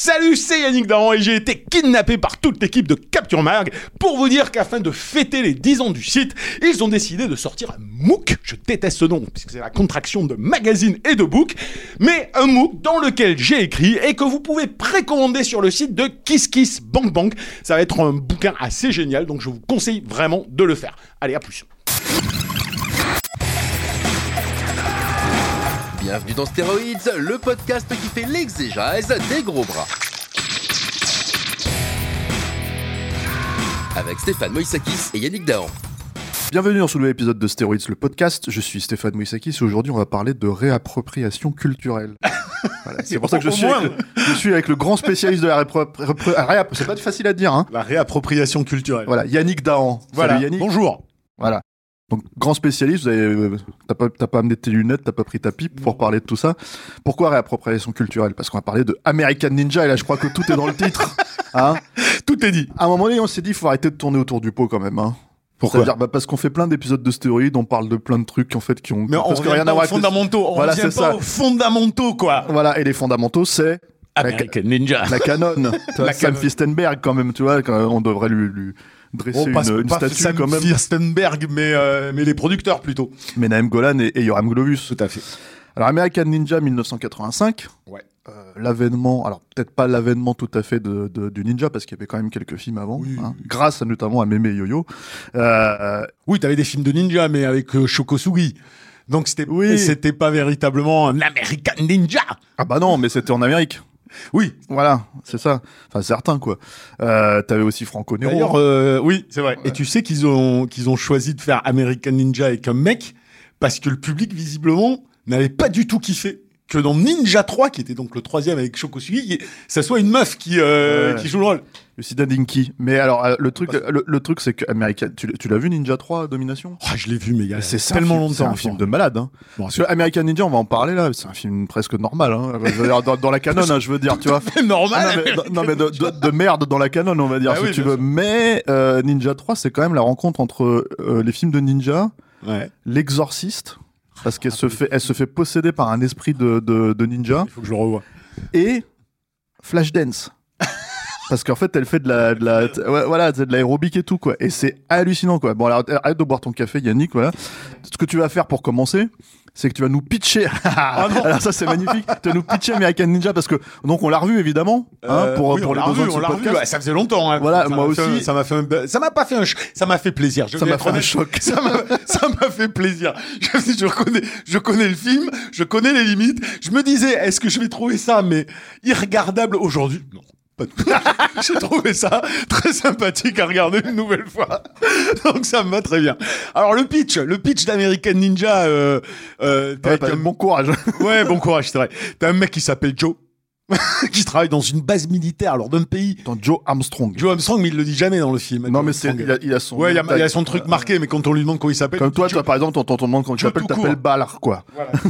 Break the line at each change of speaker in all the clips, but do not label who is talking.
Salut, c'est Yannick Daran et j'ai été kidnappé par toute l'équipe de Capture Mag pour vous dire qu'afin de fêter les 10 ans du site, ils ont décidé de sortir un MOOC. Je déteste ce nom puisque c'est la contraction de magazine et de book, mais un MOOC dans lequel j'ai écrit et que vous pouvez précommander sur le site de Kiss Kiss Bank Bank. Ça va être un bouquin assez génial, donc je vous conseille vraiment de le faire. Allez, à plus.
Bienvenue dans Stéroïdes, le podcast qui fait l'exégèse des gros bras. Avec Stéphane Moïsakis et Yannick Dahan.
Bienvenue dans ce nouvel épisode de Stéroïdes, le podcast. Je suis Stéphane Moïsakis et aujourd'hui on va parler de réappropriation culturelle. Voilà, c'est pour ça que je suis, avec le, je suis avec le grand spécialiste de la réappropri- réapp- C'est pas facile à dire, hein.
La réappropriation culturelle.
Voilà, Yannick Dahan.
Voilà.
Salut Yannick.
Bonjour.
Voilà. Donc, grand spécialiste, vous avez, t'as pas, t'as pas amené tes lunettes, t'as pas pris ta pipe pour parler de tout ça. Pourquoi réappropriation culturelle? Parce qu'on va parler de American Ninja et là je crois que tout est dans le titre. Hein
Tout est dit.
à un moment donné, on s'est dit, faut arrêter de tourner autour du pot quand même. Hein.
Pourquoi?
C'est-à-dire, bah, parce qu'on fait plein d'épisodes de stéroïdes, on parle de plein de trucs en fait qui ont
Mais on
presque rien
pas
à voir
aux fondamentaux. On
Voilà,
revient
c'est
pas
ça.
aux fondamentaux, quoi.
Voilà, et les fondamentaux, c'est la,
American Ninja.
la canon.
La
Sam. Fistenberg quand même, tu vois, quand on devrait lui, lui dresser
On passe
une, une
pas
statue
Sam
quand même.
Fierstenberg, mais, euh, mais les producteurs plutôt.
Menahem Golan et, et Yoram Globus.
Tout à fait.
Alors American Ninja 1985.
Ouais.
Euh, l'avènement, alors peut-être pas l'avènement tout à fait de, de- du ninja parce qu'il y avait quand même quelques films avant,
Oui.
hein, grâce à, notamment à et Yo-Yo. Euh,
Oui, t'avais des films de ninja, mais avec euh, Shokosugi. Donc c'était
Oui.
c'était pas véritablement un American Ninja.
ah bah non, mais c'était en Amérique.
Oui.
Voilà, c'est ça. Enfin certains quoi. Euh, T'avais aussi Franco Nero.
D'ailleurs, euh, oui, c'est vrai. Et tu sais qu'ils ont qu'ils ont choisi de faire American Ninja avec un mec parce que le public visiblement n'avait pas du tout kiffé que dans Ninja 3, qui était donc le troisième avec Shokosugi, ça soit une meuf qui euh,
Ouais.
qui joue le rôle.
Lucida Dinky. Mais alors euh, le truc, le, le truc c'est que American, tu, tu l'as vu Ninja 3 Domination?
Oh, je l'ai vu, mais
C'est
tellement
film-
longtemps.
C'est un film de malade. Hein.
Bon,
Parce que American Ninja, on va en parler là. C'est un film presque normal. Hein. Dans, dans la canon, hein, je veux dire, tu vois.
normal.
Ah, non, mais, non, mais de, de- de merde dans la canon, on va dire,
Ah
si
oui,
tu veux.
sûr.
Mais euh, Ninja 3, c'est quand même la rencontre entre euh, les films de ninja,
Ouais.
l'exorciste, parce qu'elle se fait, elle se fait posséder par un esprit de, de, de ninja,
Il faut que je le revoie.
et Flashdance. Parce qu'en fait, elle fait de la, de la, ouais, voilà, de l'aérobic et tout, quoi. Et c'est hallucinant, quoi. Bon, alors, arrête de boire ton café, Yannick, voilà. Ce que tu vas faire pour commencer, c'est que tu vas nous pitcher.
Ah non.
alors ça, c'est magnifique. Tu vas nous pitcher American Ninja parce que, donc, on l'a revu, évidemment, hein,
Euh,
pour,
oui,
pour
on
les besoins
revu, on revu.
podcast.
Ouais, ça faisait longtemps. hein.
Voilà,
Ça
moi
fait
aussi.
ça m'a fait, un- ça m'a pas fait un, ça m'a fait plaisir. Je
Ça m'a fait un choc.
Ça m'a, ça m'a fait plaisir. Je, je reconnais, je connais le film, je connais les limites. Je me disais, est-ce que je vais trouver ça, mais irregardable aujourd'hui? Non. J'ai trouvé ça très sympathique à regarder une nouvelle fois. Donc ça me va très bien. Alors le pitch, le pitch d'American Ninja, euh, euh,
Ouais, bah,
un-
bon courage.
Ouais, bon courage, c'est vrai. T'as un mec qui s'appelle Joe, qui travaille dans une base militaire, alors d'un pays.
Attends, Joe Armstrong.
Joe Armstrong, mais il le dit jamais dans le film.
non,
Joe
mais c'est, il a, il a son.
Ouais, il y, a- il y a son truc marqué, mais quand on lui demande comment il s'appelle.
Comme toi, toi, par exemple, quand on te demande comment tu t'appelles, t'appelles. Ballard, quoi.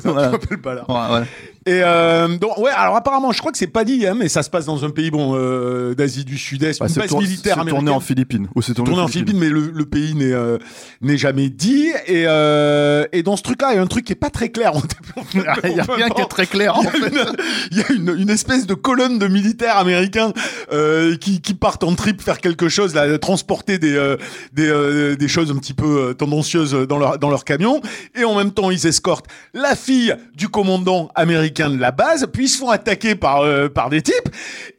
Voilà, ça, pas là.
Ouais, ouais.
Et euh, donc, ouais, alors apparemment, je crois que c'est pas dit, hein, mais ça se passe dans un pays bon euh, d'Asie du Sud-Est,
Bah,
une base
tour-
militaire
c'est tourné
américaine.
en Philippines. Ou c'est tourné,
tourné en Philippines, mais le, le pays n'est euh, n'est jamais dit. Et, euh, et dans ce truc-là, il y a un truc qui est pas très clair.
Il y a rien qui est très clair, en
Il y a
fait.
une- Il y a une, une espèce de colonne de militaires américains euh, qui, partent en trip faire quelque chose, transporter des, euh, euh, des choses un petit peu tendancieuses dans leur, camion. Et en même temps, ils escortent la fille du commandant américain de la base, puis ils se font attaquer par, des types.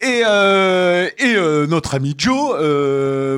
Et, et notre ami Joe,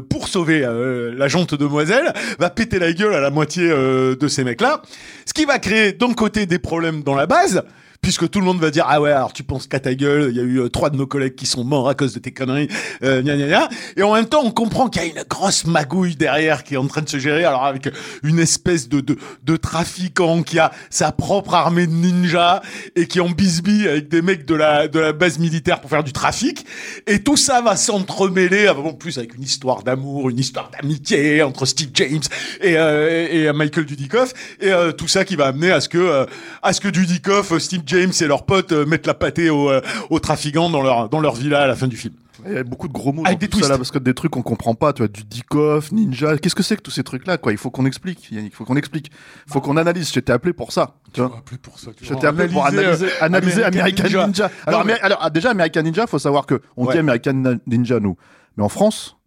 pour sauver la jante demoiselle, va péter la gueule à la moitié de ces mecs-là. Ce qui va créer d'un côté des problèmes dans la base, puisque tout le monde va dire ah ouais alors tu penses qu'à ta gueule, il y a eu euh, trois de nos collègues qui sont morts à cause de tes conneries, euh, gna gna. Et en même temps, on comprend qu'il y a une grosse magouille derrière qui est en train de se gérer, alors avec une espèce de de, de trafiquant qui a sa propre armée de ninjas et qui en bisbille avec des mecs de la de la base militaire pour faire du trafic. Et tout ça va s'entremêler, ah, en plus avec une histoire d'amour, une histoire d'amitié entre Steve James et, euh, et Michael Dudikoff, et euh, tout ça qui va amener à ce que euh, à ce que Dudikoff, Steve James et leurs potes euh, mettent la pâtée aux, euh, aux trafiquants dans leur dans leur villa à la fin du film.
Il y a beaucoup de gros mots
Avec
dans
des
tout ça là, parce que des trucs qu'on comprend pas, tu vois, du Dikoff, Ninja, qu'est-ce que c'est que tous ces trucs là, quoi? Il faut qu'on explique, Yannick, il faut qu'on explique. Il faut qu'on analyse. J'étais appelé pour ça, tu vois.
appelé pour ça.
J'étais appelé pour analyser,
euh,
analyser American, Ninja. Alors,
Non, mais-
Ameri- alors, ah, déjà, American Ninja, faut savoir que on
Ouais.
dit American Na- Ninja, nous. Mais en France,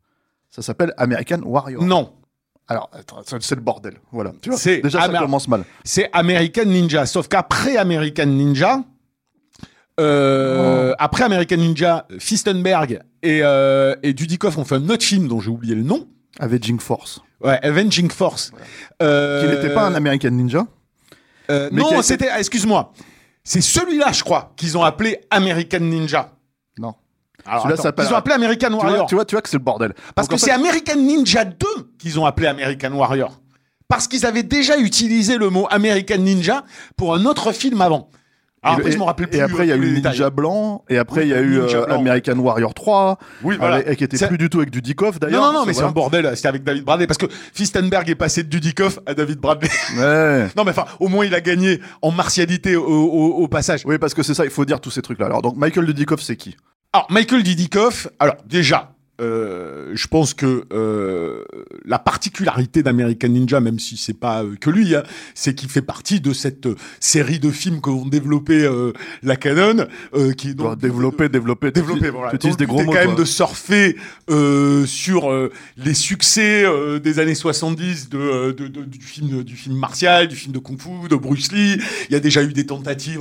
ça s'appelle American Warrior.
Non,
Alors, c'est le bordel. Voilà. Tu vois,
C'est
déjà, ça commence mal.
c'est American Ninja. Sauf qu'après American Ninja, euh, après American Ninja, Fistenberg et, euh, et Dudikoff ont fait un autre film dont j'ai oublié le nom.
Avenging Force.
Ouais, Avenging Force. Euh,
Qui n'était pas un American Ninja.
non,
été-
c'était. excuse-moi. C'est celui-là, je crois, qu'ils ont appelé American Ninja.
Celui-là s'appelle-
ils ont appelé American
Tu vois,
Warrior.
tu vois, tu vois que c'est le bordel.
Parce
Donc,
que c'est
fait-
American Ninja 2 qu'ils ont appelé American Warrior. Parce qu'ils avaient déjà utilisé le mot American Ninja pour un autre film avant. Alors
et,
après, je me rappelle plus.
et après, il y a eu
détails.
Ninja Blanc, et après,
Oui,
il y a eu euh. American Warrior 3,
Oui, voilà.
avec- et qui était plus du tout avec Dudikoff d'ailleurs.
Non, non, non, mais c'est un bordel. C'était avec David Bradley. Parce que Fistenberg est passé de Dudikoff à David Bradley.
Ouais.
non, mais enfin, au moins, il a gagné en martialité au, au- au passage.
Oui, parce que c'est ça, il faut dire tous ces trucs-là. Alors, donc, Michael Dudikoff, c'est qui?
Alors, Michael Dudikoff, alors déjà, euh, je pense que euh, la particularité d'American Ninja, même si c'est pas euh, que lui, hein, c'est qu'il fait partie de cette euh, série de films qu'ont développé euh, la Canon, euh, qui est donc
développer, développer,
développé. Voilà.
Tu utilises des gros mots.
quand même de surfer euh, sur euh, les succès euh, des années 70 de, de- de- du film du film martial, du film de kung-fu, de Bruce Lee. Il y a déjà eu des tentatives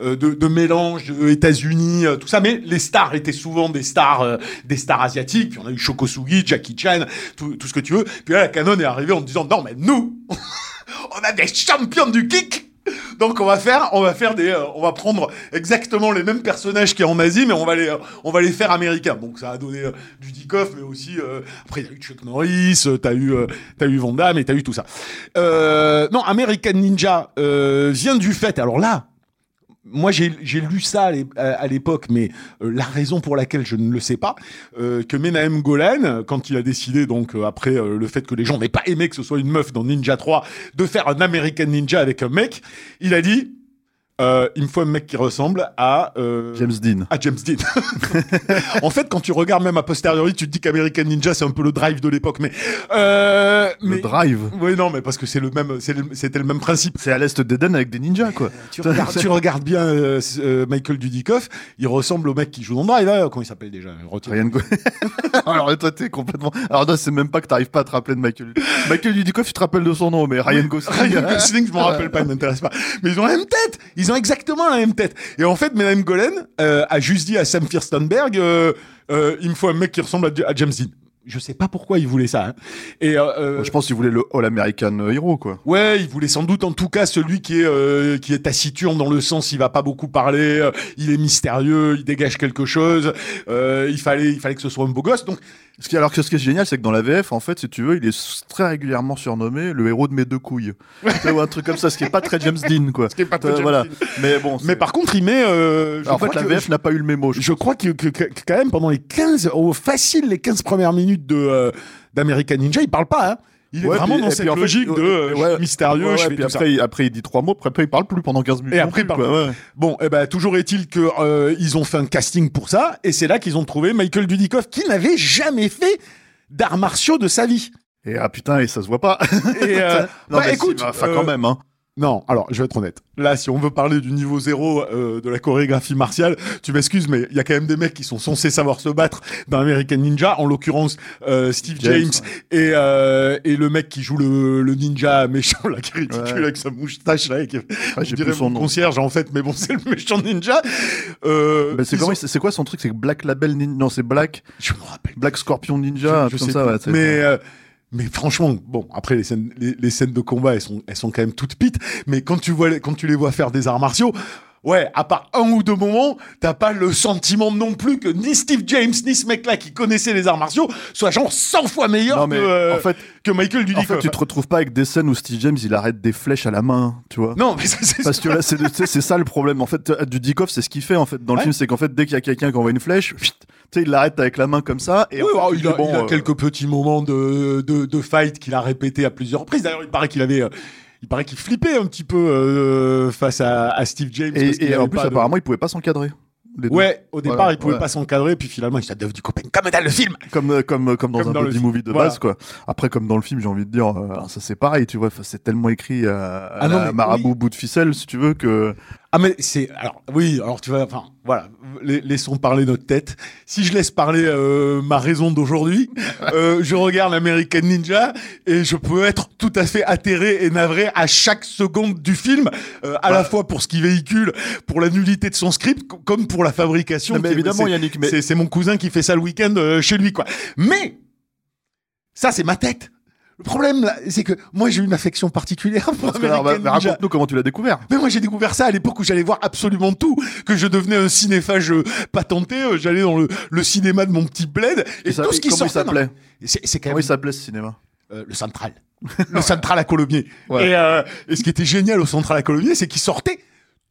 de, de mélange États-Unis, tout ça, mais les stars étaient souvent des stars euh, des stars asiatiques. Puis on a eu Shokosugi, Jackie Chan, tout, ce que tu veux. Puis là, la Canon est arrivée en disant non mais nous, on a des champions du kick. Donc on va faire, on va faire des, euh, on va prendre exactement les mêmes personnages qu'il y a en Asie, mais on va les, euh, on va les faire américains. Donc ça a donné euh, du Dikoff, mais aussi euh, après a eu Chuck Norris, t'as eu, t'as eu Van Damme et t'as eu tout ça. Non, American Ninja vient du fait. Alors là, moi j'ai lu ça à l'é- à à l'époque, mais euh, la raison pour laquelle je ne le sais pas, euh, que Menahem Golan, quand il a décidé donc euh, après le fait que les gens n'aient pas aimé que ce soit une meuf dans Ninja 3, de faire un American Ninja avec un mec, il a dit euh, il me faut un mec qui ressemble à euh,
James Dean.
à James Dean. en fait, quand tu regardes même a posteriori, tu te dis qu'American Ninja c'est un peu le drive de l'époque, mais euh,
Le
mais
Drive.
oui non, mais parce que c'est le même, le- c'était le même principe.
C'est à l'est d'Eden avec des ninjas, quoi.
Tu regardes, tu regardes bien euh, euh, Michael Dudikoff, il ressemble au mec qui joue dans Drive. Hein, comment il s'appelle déjà?
Ryan Go- Alors toi t'es complètement. Alors non, c'est même pas que t'arrives pas à te rappeler de Michael. Michael Dudikoff, tu te rappelles de son nom, mais Ryan Gosling.
Ryan Gosling, je m'en rappelle pas, il m'intéresse pas. Mais ils ont la même tête. Ils ont exactement la même tête. Et en fait, Madame Golen euh, a juste dit à Sam Firstenberg, euh, euh, il me faut un mec qui ressemble à, à James Dean. Je sais pas pourquoi il voulait ça. hein. Et euh, euh,
Je pense qu'il voulait le All American Hero, quoi.
Ouais, il voulait sans doute en tout cas celui qui est euh, qui est taciturne dans le sens il va pas beaucoup parler, euh, il est mystérieux, il dégage quelque chose. euh, il fallait il fallait que ce soit un beau gosse. Donc
Ce qui, alors que ce qui est génial, c'est que dans la VF, en fait, si tu veux, il est très régulièrement surnommé le héros de mes deux couilles. Vois, un truc comme ça, ce qui est pas très James Dean, quoi.
ce qui est pas très
Euh,
James
voilà.
Dean.
Mais bon.
Mais par contre, il met. Euh, je
Alors, en fait, la VF n'a pas eu le mémo. je
Je crois que, que- que- quand même pendant les 15, au facile les 15 premières minutes de euh, d'American Ninja, il parle pas. Hein. Il est vraiment
puis-
dans
et
cette
puis en fait,
logique de euh,
ouais,
mystérieux,
Ouais,
je
puis après, il- après, il dit trois mots, après, il parle plus pendant 15 minutes.
Et il parle
quoi.
Bon, eh ben toujours est-il que euh, ils ont fait un casting pour ça, et c'est là qu'ils ont trouvé Michael Dudikoff, qui n'avait jamais fait d'arts martiaux de sa vie.
Et ah putain, et ça se voit pas.
Et euh,
non,
bah,
mais
écoute,
enfin, quand même, hein.
Non, alors je vais être honnête. Là, si on veut parler du niveau zéro euh, de la chorégraphie martiale, tu m'excuses, mais il y a quand même des mecs qui sont censés savoir se battre dans American Ninja, en l'occurrence euh, Steve James,
James,
et, euh, et le mec qui joue le, le ninja méchant là, qui est ridicule
Ouais.
avec sa moustache là, et qui,
Ah,
je
j'ai
dirais
son
mon concierge en fait, mais bon, c'est le méchant ninja.
Bah, c'est quoi son truc? C'est Black Label Ninja Non, c'est Black
Je me rappelle.
Black Scorpion Ninja,
je
truc comme
sais
ça. ouais, c'est-
mais mais franchement, bon, après les scènes, les, scènes de combat, elles sont, elles sont quand même toutes pites. Mais quand tu vois, quand tu les vois faire des arts martiaux, Ouais, à part un ou deux moments, t'as pas le sentiment non plus que ni Steve James ni ce mec-là qui connaissait les arts martiaux soit genre 100 fois meilleur
Non, mais
que, euh,
en fait,
que Michael
en
Dudikoff.
fait, tu te retrouves pas avec des scènes où Steve James il arrête des flèches à la main, tu vois.
Non, mais ça, c'est
Parce que là, c'est ça le problème. En fait, Dudikoff, c'est ce qu'il fait en fait dans le film, c'est qu'en fait, dès qu'il y a quelqu'un qui envoie une flèche, tu sais, il l'arrête avec la main comme ça. Et en
Oui,
fait, tu
il, a,
bon,
il a
euh,
quelques petits moments de, de, de fight qu'il a répété à plusieurs reprises. D'ailleurs, il paraît qu'il avait, euh, il paraît qu'il flippait un petit peu euh, face à, à Steve James. parce
Et, en plus,
de-
apparemment, il pouvait pas s'encadrer.
Ouais, au départ,
Voilà,
il pouvait
ouais.
pas s'encadrer, puis finalement, il s'est devenu du copain, comme dans le film.
Comme, euh, comme, comme dans
Comme
un
dans film.
movie de
Voilà.
base, quoi. Après, comme dans le film, j'ai envie de dire, euh, ça c'est pareil, tu vois, c'est tellement écrit euh, à
Ah non,
la
mais
marabout
oui.
bout de ficelle, si tu veux, que.
Ah mais c'est alors oui alors tu vas enfin voilà. Laissons parler notre tête. Si je laisse parler euh, ma raison d'aujourd'hui euh, je regarde American Ninja et je peux être tout à fait atterré et navré à chaque seconde du film euh, à la fois pour ce qu'il véhicule pour la nullité de son script co- comme pour la fabrication
Non, mais évidemment, Yannick, mais-
c'est c'est mon cousin qui fait ça le week-end euh, chez lui quoi. Mais ça c'est ma tête le problème c'est que moi j'ai une affection particulière pour
Parce que, alors,
American
bah,
Ninja
raconte-nous comment tu l'as découvert.
mais moi j'ai découvert ça à l'époque où j'allais voir absolument tout, que je devenais un cinéphage euh, patenté, euh, j'allais dans le, le cinéma de mon petit bled et
ça-
tout ce qui
comment il
sortait.
s'appelait
C'est
Comment
même
il s'appelait ce cinéma
euh, le central, le central à Colomiers.
Ouais.
Et, euh, et ce qui était génial au central à Colomiers, c'est qu'il sortait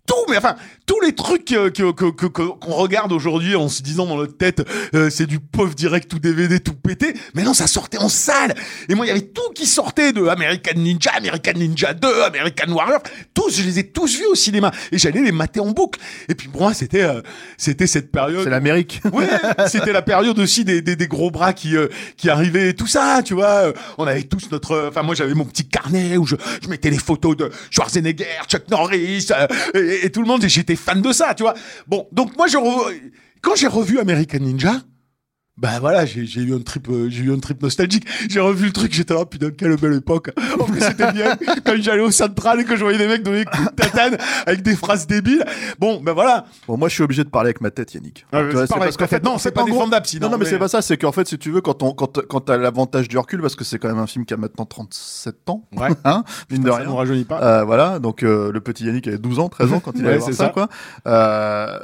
tout, mais enfin tous les trucs euh, que que- que- qu'on regarde aujourd'hui en se disant dans notre tête, euh, c'est du pauvre direct ou DVD tout pété. Mais non, ça sortait en salle. Et moi, il y avait tout qui sortait de American Ninja, American Ninja 2, American Warrior. Tous, je les ai tous vus au cinéma et j'allais les mater en boucle. Et puis pour moi, c'était euh, c'était cette période.
C'est l'Amérique.
Ouais, c'était la période aussi des, des, des gros bras qui euh, qui arrivaient et tout ça, tu vois. Euh, On avait tous notre, euh, enfin moi j'avais mon petit carnet où je, je mettais les photos de Schwarzenegger, Chuck Norris euh, et, tout le monde j'étais fan de ça, tu vois. Bon, donc moi je re- quand j'ai revu American Ninja. Ben voilà, j'ai eu un trip, euh, j'ai eu un trip nostalgique. J'ai revu le truc, j'étais là, putain, quelle belle époque. En plus, c'était bien quand j'allais au central et que je voyais des mecs donner des coups de tatane avec des phrases débiles. Bon, ben voilà.
Bon, moi, je suis obligé de parler avec ma tête, Yannick.
Ah, c'est pareil,
qu'en
fait. Non, c'est pas
gros-
défendable, sinon,
Non, non, mais,
mais-
c'est pas ça. C'est qu'en fait, si tu veux, quand on, quand, quand t'as l'avantage du recul, parce que c'est quand même un film qui a maintenant 37 ans,
Ouais.
hein, mine de
Ça
rien.
nous rajeunit pas.
Euh, voilà, donc euh, le petit Yannick avait 12 ans, 13 ans quand il
Ouais,
allait voir ça,
ça.
quoi. Euh,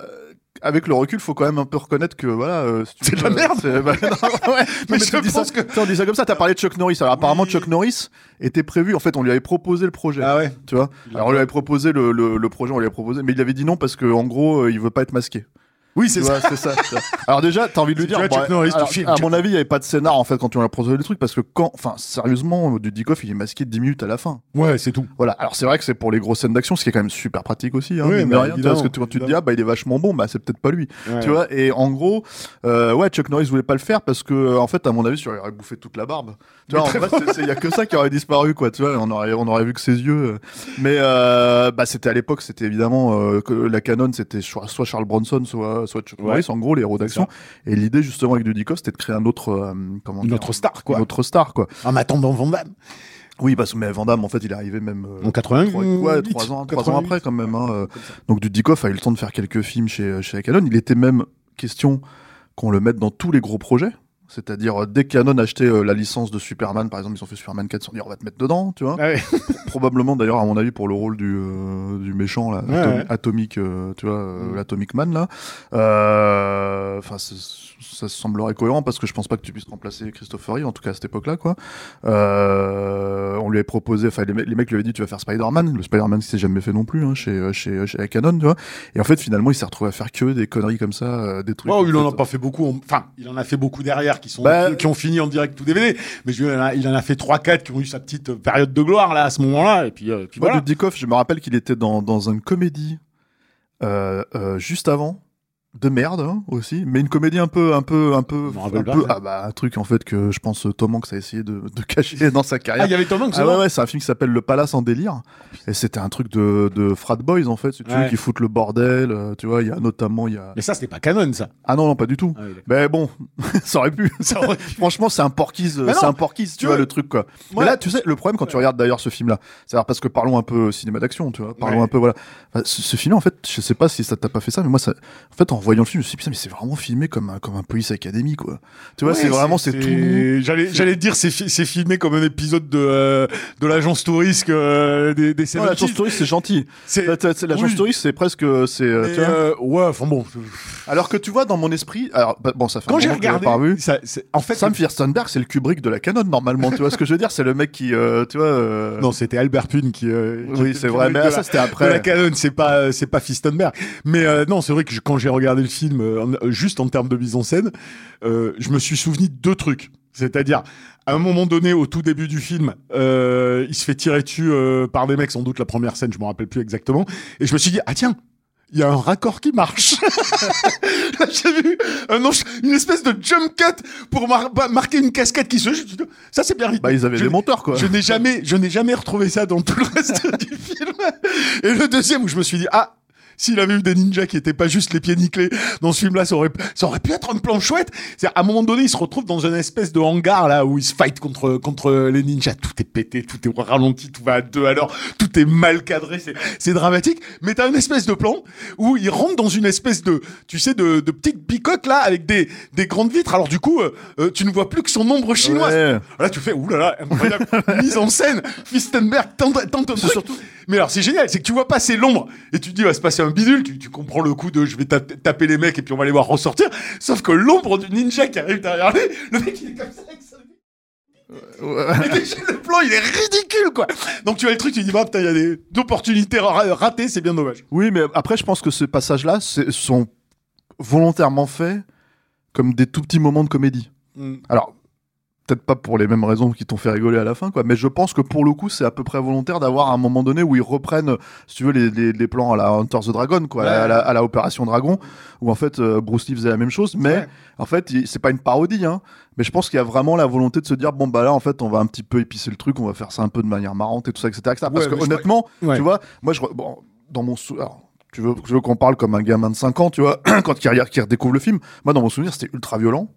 avec le recul, faut quand même un peu reconnaître que voilà, euh, si tu
C'est de la merde.
bah, non, ouais,
Mais je
dis
pense
ça,
que-
on dit ça comme ça. T'as parlé de Chuck Norris. Alors apparemment,
Oui.
Chuck Norris était prévu. En fait, on lui avait proposé le projet.
Ah ouais.
Tu vois.
Il
Alors on lui avait proposé le, le, le projet, on lui avait proposé, mais il avait dit non parce que en gros, euh, il veut pas être masqué.
Oui, c'est ça.
c'est ça. Alors déjà, t'as envie de
tu
dire.
vois Chuck Norris, tu
alors,
filmes,
à mon avis, il y avait pas de scénar en fait quand lui as proposé le truc parce que quand, enfin, sérieusement, Dudikoff, il est masqué 10 minutes à la fin.
Ouais, c'est tout.
Voilà. Alors c'est vrai que c'est pour les grosses scènes d'action, ce qui est quand même super pratique aussi. Hein, de
bah,
rien, parce que tu- quand tu te dis ah bah il est vachement bon, bah c'est peut-être pas lui.
Ouais.
Tu vois. Et en gros, euh, ouais, Chuck Norris voulait pas le faire parce que euh, en fait, à mon avis, il aurait bouffé toute la barbe. Tu vois, en vrai, il y a que ça qui aurait disparu, quoi. Tu vois, on aurait, on aurait vu que ses yeux. euh. Mais euh, bah c'était à l'époque, c'était évidemment euh, que la canon, c'était soit Charles Bronson, soit soit Chuck
Ouais.
Norris, en gros les héros d'action. Et l'idée justement avec Dudikoff, c'était de créer un autre, euh, comment
Une
dire,
autre star, quoi.
une autre star, quoi.
En attendant Van Damme.
Oui, parce que mais Van Damme, en fait, il est arrivé même. euh,
En 88.
Trois, ouais, trois ans, trois ans après quand même. Hein. euh. Donc Dudikoff a eu le temps de faire quelques films chez, chez Canon. Il était même question qu'on le mette dans tous les gros projets. C'est-à-dire, euh, dès que Canon achetait euh, la licence de Superman, par exemple, ils ont fait Superman 4, ils se sont dit, on va te mettre dedans, tu vois.
Ah ouais.
Probablement, d'ailleurs, à mon avis, pour le rôle du, euh, du méchant, là,
Ouais,
Atom-
ouais.
Atomic, euh, tu vois,
Mm.
l'Atomic Man, là. Enfin, ça semblerait cohérent parce que je pense pas que tu puisses remplacer Christopher Reeve, en tout cas à cette époque-là, quoi. On lui avait proposé, enfin, les, me- les mecs lui avaient dit, tu vas faire Spider-Man. Le Spider-Man qui s'est jamais fait non plus, hein, chez, chez, chez Canon, tu vois. Et en fait, finalement, il s'est retrouvé à faire que des conneries comme ça, des trucs.
Oh, il en
en
a pas fait beaucoup. en- Enfin, il en a fait beaucoup derrière qui sont
Bah-
qui ont fini en direct ou DVD. Mais je, il en a- fait 3-4 qui ont eu sa petite période de gloire là à ce moment-là. Et puis, euh, puis
Moi,
voilà.
Dudikoff, je me rappelle qu'il était dans, dans une comédie euh, euh, juste avant de merde hein, aussi, mais une comédie un peu un peu un peu, un, peu ah bah un truc en fait que je pense Tom Hanks a essayé de, de cacher dans sa
Ah,
carrière.
il y avait Tom Hanks.
Ah ouais, ouais, c'est un film qui s'appelle Le Palace en délire. Et c'était un truc de, de frat boys, en fait, si tu veux,
Ouais.
qui foutent le bordel. euh, tu vois, il y a notamment, il y a...
Mais ça, c'était pas canon, ça.
Ah non, non, pas du tout.
Ah oui.
Mais bon, ça aurait pu.
Ça aurait pu.
Franchement, c'est un porquise,
Mais
c'est un porquise, tu
tu
vois, le truc, quoi. Mais là, tu sais, le problème quand tu regardes d'ailleurs ce film-là, c'est parce que parlons un peu cinéma d'action, tu vois, parlons
Ouais.
un peu, voilà. Enfin, ce, ce film, en fait, je sais pas si ça t'a pas fait ça, mais moi, ça, en fait, en revoyant le film, je me suis dit, putain, mais c'est vraiment filmé comme un, comme un Police Academy, quoi. Tu vois,
Ouais,
c'est vraiment, c'est tout.
J'allais, j'allais te dire, c'est, fi- c'est filmé comme un épisode de, euh, de l'agence touriste euh, des, des
Non, l'agence
70s.
touriste, c'est gentil.
C'est-
La- la- L'agence
oui.
touriste, c'est presque, c'est, euh,
Mais,
tu vois.
euh, ouais, enfin bon.
Alors que tu vois, dans mon esprit, alors, bah, bon, ça fait un
Quand j'ai regardé,
pas revu.
ça, en fait,
Sam Firstenberg, c'est le Kubrick de la canon normalement. tu vois ce que je veux dire? C'est le mec qui, euh, tu vois. euh,
non, c'était Albert Pune qui. euh, qui
oui, c'est vrai. Mais ça, c'était
de la
après.
canon, c'est pas, c'est pas. Mais non, c'est vrai que quand j'ai regardé le film, euh, euh, juste en termes de mise en scène, euh, je me suis souvenu de deux trucs. C'est-à-dire, à un moment donné, au tout début du film, euh, il se fait tirer dessus par des mecs, sans doute la première scène, je me rappelle plus exactement. Et je me suis dit, ah tiens, il y a un raccord qui marche. J'ai vu un une espèce de jump cut pour mar- bah, marquer une casquette qui se. Ça, c'est bien.
Bah, ils avaient
Je-
des monteurs, quoi.
je n'ai jamais, je n'ai jamais retrouvé ça dans tout le reste du film. Et le deuxième où je me suis dit, ah, s'il avait eu des ninjas qui étaient pas juste les pieds nickelés dans ce film-là, ça aurait, ça aurait pu être un plan chouette. C'est à un moment donné, il se retrouve dans une espèce de hangar là où il se fight contre contre les ninjas. Tout est pété, tout est ralenti, tout va à deux à l'heure, tout est mal cadré, c'est dramatique. Mais t'as une espèce de plan où il rentre dans une espèce de, tu sais, de, de petite bicoque là avec des des grandes vitres. Alors du coup, euh, euh, tu ne vois plus que son ombre chinoise.
Ouais.
Là, tu fais, oulala, incroyable mise en scène. Fistenberg tente, tente un truc.
surtout-
Mais alors, c'est génial, c'est que tu vois passer l'ombre et tu te dis, il va se passer un bidule. Tu, tu comprends le coup de je vais taper, taper les mecs et puis on va les voir ressortir. Sauf que l'ombre du ninja qui arrive derrière lui, le mec, il est comme ça avec sa et déjà, le plan, il est ridicule, quoi. Donc, tu as le truc, tu dis, bah, putain, il y a des opportunités ra- ratées, c'est bien dommage.
Oui, mais après, je pense que ces passages-là c'est- sont volontairement faits comme des tout petits moments de comédie. Alors, peut-être pas pour les mêmes raisons qui t'ont fait rigoler à la fin, quoi, mais je pense que pour le coup, c'est à peu près volontaire d'avoir un moment donné où ils reprennent, si tu veux, les, les- les plans à la Hunter the Dragon, quoi,
Ouais.
à, la, à la Opération Dragon, où en fait, euh, Bruce Lee faisait la même chose, mais
Ouais.
en fait, c'est pas une parodie, hein, mais je pense qu'il y a vraiment la volonté de se dire, bon, bah là, en fait, on va un petit peu épicer le truc, on va faire ça un peu de manière marrante et tout ça, etc. etc. parce
Ouais,
que
je
honnêtement, tu vois, moi, je, bon, dans mon sou- alors, tu veux, veux qu'on parle comme un gamin de 5 ans, tu vois, quand qui redécouvre le film. Moi, dans mon souvenir, c'était ultra violent.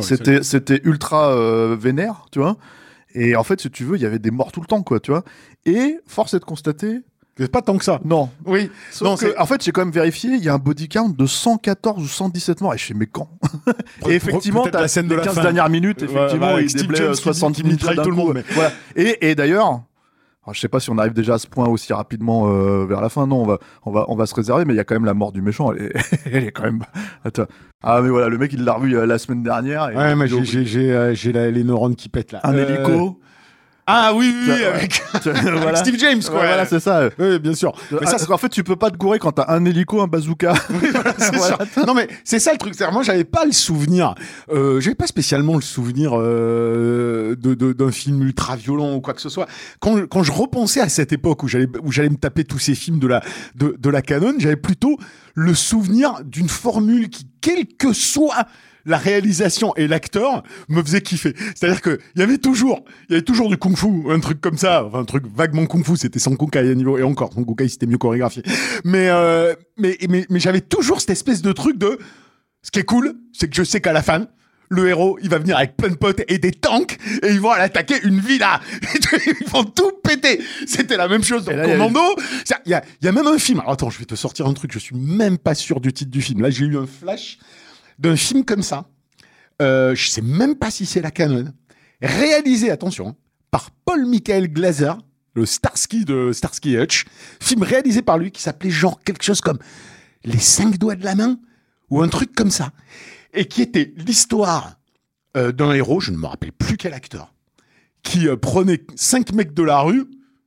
C'était, c'était ultra euh, vénère, tu vois. Et en fait, si tu veux, il y avait des morts tout le temps, quoi, tu vois. Et force est de constater,
c'est pas tant que ça.
non.
Oui.
Sauf
Non,
que,
c'est-
en fait, j'ai quand même vérifié, il y a un body count de 114 ou 117 morts. Et je fais, mais quand Et effectivement, t'as
la scène de
les
la
15
fin.
dernières minutes, effectivement,
ouais, avec
il
Steve
déblaye
James
euh,
qui-
70
qui
000
mitraille
d'un
tout le monde,
voilà. Et, et d'ailleurs, alors, je sais pas si on arrive déjà à ce point aussi rapidement euh, vers la fin. Non, on va, on va, on va se réserver, mais il y a quand même la mort du méchant. Elle est, elle est quand même. Attends. Ah, mais voilà, le mec, il l'a revu euh, la semaine dernière. et-
Ouais, mais j'ai, j'ai, j'ai, euh, j'ai la- les neurones qui pètent là.
un
Euh,
hélico.
Ah oui, oui, oui, avec, avec
voilà.
Steve James,
Ouais,
quoi.
voilà, c'est ça.
Oui, bien sûr. Mais ça,
Ah, en fait, tu peux pas te gourer quand t'as un hélico, un bazooka.
c'est
Voilà.
sûr. Non mais c'est ça le truc. Moi j'avais pas le souvenir. Euh, j'avais pas spécialement le souvenir euh, de, de- d'un film ultra violent ou quoi que ce soit. Quand, quand je repensais à cette époque où j'allais où j'allais me taper tous ces films de la de, de la canon, j'avais plutôt le souvenir d'une formule qui, quelle que soit la réalisation et l'acteur me faisait kiffer. C'est-à-dire que il y avait toujours, il y avait toujours du kung-fu, un truc comme ça, enfin un truc vaguement kung-fu, c'était sans Kung à niveau et encore sans Kung c'était mieux chorégraphié. Mais euh, mais mais, mais j'avais toujours cette espèce de truc de ce qui est cool, c'est que je sais qu'à la fin, le héros, il va venir avec plein de potes et des tanks et ils vont aller attaquer une villa. ils vont tout péter. C'était la même chose dans
là,
Commando. Il y a, y a même un film. Alors attends, je vais te sortir un truc. Je suis même pas sûr du titre du film. Là, j'ai eu un flash d'un film comme ça. Euh, je sais même pas si c'est la canon. Réalisé, attention, hein, par Paul Michael Glaser, le Starsky de Starsky Hutch. Film réalisé par lui qui s'appelait genre quelque chose comme Les cinq doigts de la main ou un truc comme ça. Et qui était l'histoire euh, d'un héros, je ne me rappelle plus quel acteur, qui euh, prenait cinq mecs de la rue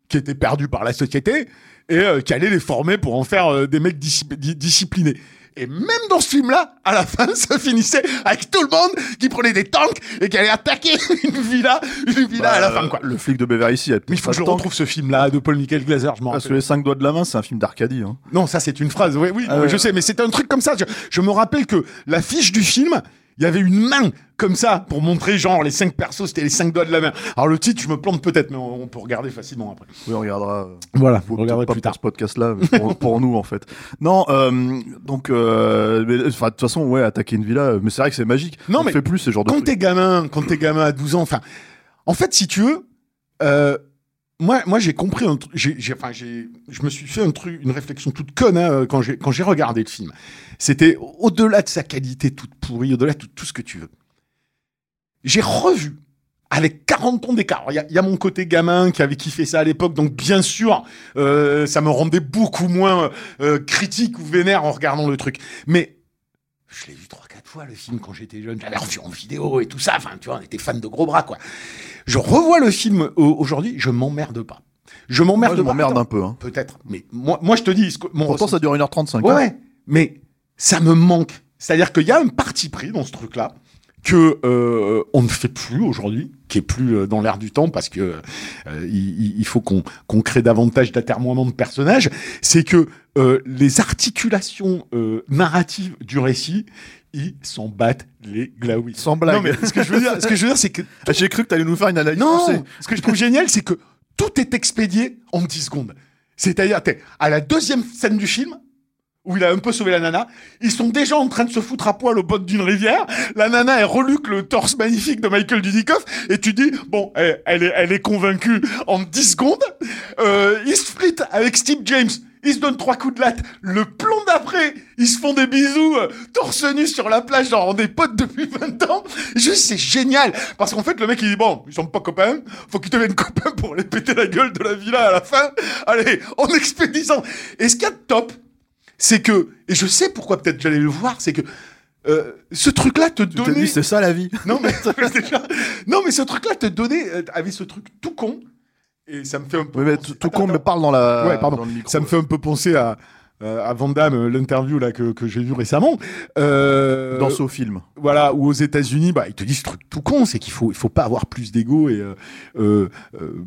qui étaient perdus par la société et euh, qui allait les former pour en faire des mecs discip- di- disciplinés. Et même dans ce film-là, à la fin, ça finissait avec tout le monde qui prenait des tanks et qui allait attaquer une villa, une villa à la
Bah,
fin, quoi.
Le flic de Beverly Hills.
Mais il faut que je retrouve ce film-là de Paul Michael Glaser, je m'en
Parce que les 5 doigts de la main, c'est un film d'Arcadie. Hein.
Non, ça c'est une phrase. Oui, oui,
Ah
je sais, mais c'était un truc comme ça. Je, je me rappelle que l'affiche du film, il y avait une main comme ça pour montrer genre les cinq persos, c'était les cinq doigts de la main. Alors le titre, je me plante peut-être, mais on, on peut regarder facilement après.
Oui, on regardera. euh,
Voilà, regarderez
pas
plus
pour
tard.
ce podcast-là, pour, pour nous en fait. Non, euh, donc, euh, enfin, de toute façon, ouais, attaquer une villa, euh, mais c'est vrai que c'est magique.
Non,
on
mais
fait plus ce genre de
Quand t'es gamin, quand t'es gamin à 12 ans, enfin, en fait, si tu veux, euh, moi, moi j'ai compris un truc. j'ai- j'ai- Enfin, j'ai, je me suis fait un truc, une réflexion toute conne hein, quand j'ai quand j'ai regardé le film. C'était au-delà de sa qualité toute pourrie, au-delà de tout, ce que tu veux. J'ai revu avec 40 ans d'écart. Il y, y a mon côté gamin qui avait kiffé ça à l'époque, donc bien sûr, euh, ça me rendait beaucoup moins euh, critique ou vénère en regardant le truc. Mais je l'ai vu trois, quatre fois le film quand j'étais jeune. J'avais revu en vidéo et tout ça. Enfin, tu vois, on était fans de gros bras, quoi. Je revois le film au- aujourd'hui, je m'emmerde pas. Je m'emmerde
je
pas.
m'emmerde un peu. Hein.
Peut-être, mais moi, moi je te dis, mon
Pourtant, ça dure 1h35.
Ouais,
hein.
ouais, mais ça me manque. C'est-à-dire qu'il y a un parti pris dans ce truc-là que euh, on ne fait plus aujourd'hui, qui est plus euh, dans l'air du temps parce que euh, il, faut qu'on qu'on crée davantage d'atermoiements de personnages. C'est que euh, les articulations euh, narratives du récit, ils s'en battent les glaouis.
Sans blague.
Non mais ce que je veux dire, ce que je veux dire, c'est que
Ah, J'ai cru que t'allais nous faire une analyse.
non, ce que je trouve génial, c'est que tout est expédié en 10 secondes. C'est-à-dire, à la deuxième scène du film, où il a un peu sauvé la nana, ils sont déjà en train de se foutre à poil au bord d'une rivière, la nana, elle reluque le torse magnifique de Michael Dudikoff, et tu dis, bon, elle, est, elle est convaincue en 10 secondes, euh, ils se split avec Steve James, ils se donnent trois coups de latte, le plan d'après, ils se font des bisous, euh, torse nu sur la plage, genre des potes depuis 20 ans, juste c'est génial, parce qu'en fait, le mec, il dit, bon, ils sont pas copains, faut qu'ils deviennent copains pour les péter la gueule de la villa à la fin, allez, en expédition. Et ce qu'il y a de top, c'est que, et je sais pourquoi peut-être j'allais le voir, c'est que euh, ce truc-là te
Tu
donnait...
c'est ça la vie.
Non mais, déjà- non, mais ce truc-là te donnait, euh, avait ce truc tout con, et ça me fait un peu...
Oui, mais
penser-
tout tout
Attends,
con,
attends.
mais parle dans la.
Ouais, pardon.
dans le micro.
Ça me fait un peu penser à, euh, à Van Damme, euh, l'interview là que, que j'ai vu récemment. Euh,
Dans ce film.
voilà, où aux États-Unis, bah, ils te disent ce truc tout con, c'est qu'il faut, il faut pas avoir plus d'ego et euh,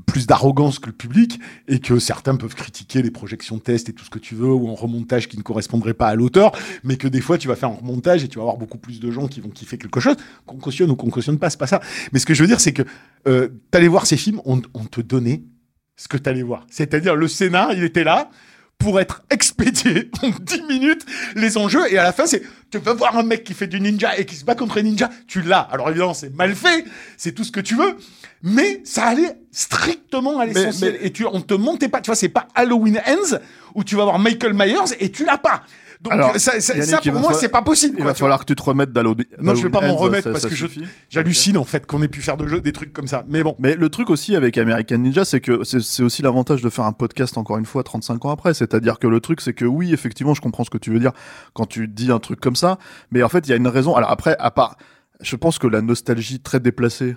plus d'arrogance que le public, et que certains peuvent critiquer les projections test et tout ce que tu veux, ou en remontage qui ne correspondrait pas à l'auteur, mais que des fois tu vas faire un remontage et tu vas avoir beaucoup plus de gens qui vont kiffer quelque chose, qu'on cautionne ou qu'on cautionne pas, c'est pas ça. Mais ce que je veux dire, c'est que t'allais voir ces films, on, on te donnait ce que t'allais voir. C'est-à-dire le scénar, il était là pour être expédié en 10 minutes les enjeux et à la fin c'est tu veux voir un mec qui fait du ninja et qui se bat contre un ninja tu l'as. Alors évidemment c'est mal fait c'est tout ce que tu veux mais ça allait strictement à l'essentiel
mais-
et tu on te montait pas. Tu vois c'est pas Halloween Ends où tu vas voir Michael Myers et tu l'as pas donc
Alors,
ça, ça-
Yannick,
ça,
il
pour moi
falloir-
c'est pas possible
Il va falloir que tu te remettes d'Halloween.
non je vais pas m'en remettre parce que j'hallucine en fait qu'on ait pu faire de des trucs comme ça mais bon
Mais le truc aussi avec American Ninja, c'est que c'est aussi l'avantage de faire un podcast encore une fois 35 ans après. C'est-à-dire que le truc, c'est que oui, effectivement, je comprends ce que tu veux dire quand tu dis un truc comme ça. Mais en fait, il y a une raison. Alors après, à part, je pense que la nostalgie très déplacée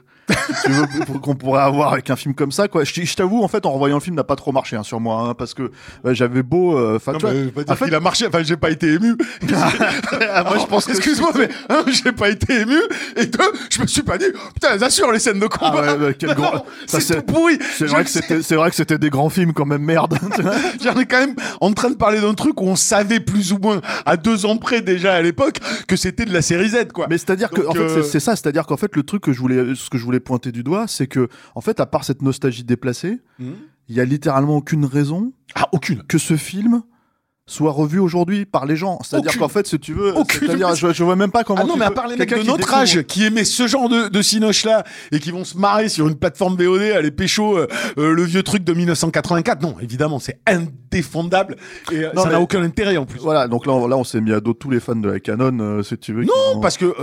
tu veux, qu'on pourrait avoir avec un film comme ça, quoi. Je, je t'avoue, en fait, en revoyant le film, n'a pas trop marché hein, sur moi, hein, parce que bah, j'avais beau, euh,
non,
tu vois,
mais, pas dire
en fait-
qu'il a marché enfin j'ai pas été ému
moi, je pense que
excuse-moi mais un j'ai pas été ému et deux je me suis pas dit putain elles assurent les scènes de
Ah
combat
ouais, ouais, quel
Non,
grand- ça,
c'est
c'est-
tout pourri
c'est vrai que c'est vrai que c'était des grands films quand même, merde.
J'en ai quand même en train de parler d'un truc où on savait plus ou moins à deux ans près déjà à l'époque que c'était de la série Z quoi.
Mais c'est-à-dire que,
Donc,
en fait,
euh,
c'est- c'est ça, c'est-à-dire qu'en fait, le truc que je voulais, ce que je voulais pointer du doigt, c'est que, en fait, à part cette nostalgie déplacée,
Mhm.
il y a littéralement aucune raison
Ah aucune.
que ce film soit revu aujourd'hui par les gens. C'est-à-dire qu'en fait, si tu veux, c'est-à-dire, je, je vois même pas comment.
Ah non
tu
mais à part les mecs de notre
découvre-
âge qui aimaient ce genre de, de cinoche là et qui vont se marrer sur une plateforme VOD à les pécho euh, euh, le vieux truc de 1984 non évidemment c'est indéfendable et euh,
Non,
ça n'a aucun intérêt en plus.
Voilà, donc là, on, là, on s'est mis à dos tous les fans de la Canon, euh, si tu veux.
Non, parce que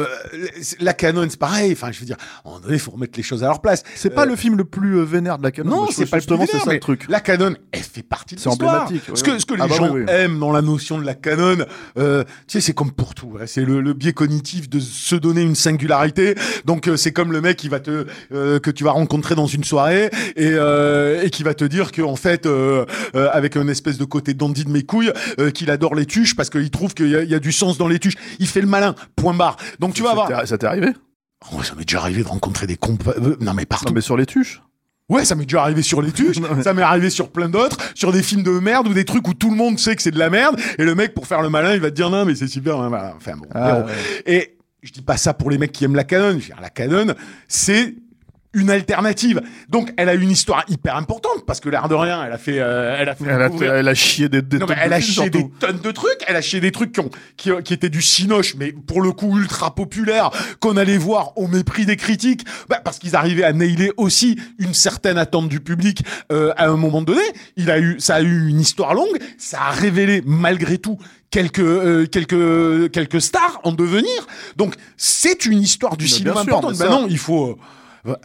la Canon, c'est pareil. Enfin, je veux dire, à un moment donné, il faut remettre les choses à leur place.
c'est pas le film le plus vénère de la Canon.
Non, c'est pas le
justement, c'est ça le truc.
La Canon, elle fait partie de
C'est
l'histoire.
emblématique,
Ce que, ce que
Ah
les
bah
gens
oui,
dans la notion de la Canon, euh, tu sais, c'est comme pour tout. hein. C'est le, le biais cognitif de se donner une singularité. Donc, euh, c'est comme le mec qui va te euh, que tu vas rencontrer dans une soirée et, euh, et qui va te dire que en fait, avec un espèce de côté dandy de mes couilles, qu'il adore les tuches parce qu'il trouve qu'il y, a- il y a du sens dans les tuches. Il fait le malin. Point barre. Donc, tu vas
Ça t'est- Ça t'est arrivé?
Oh, ça m'est déjà arrivé de rencontrer des compas. non, mais partout.
Non, mais sur les tuches.
Ouais, ça m'est déjà arrivé sur les tuches,
Non, mais-
ça m'est arrivé sur plein d'autres, sur des films de merde ou des trucs où tout le monde sait que c'est de la merde, et le mec, pour faire le malin, il va te dire non, mais c'est super, hein. Enfin bon.
Ah.
Et je dis pas ça pour les mecs qui aiment la canon. Je veux dire, la canon, c'est une alternative. Donc, elle a une histoire hyper importante parce que l'air de rien, elle a fait, euh, elle a fait
Elle a, elle a chié des, des
non,
tonnes
elle
de
a chié des tonnes de trucs, elle a chié des trucs qui, ont, qui, qui étaient du cinoche, mais pour le coup ultra populaire, qu'on allait voir au mépris des critiques, bah, parce qu'ils arrivaient à nailer aussi une certaine attente du public euh, à un moment donné. Il a eu, ça a eu une histoire longue, ça a révélé malgré tout quelques euh, quelques quelques stars en devenir. Donc c'est une histoire du
Mais
cinéma importante.
ça-
non, il faut, euh,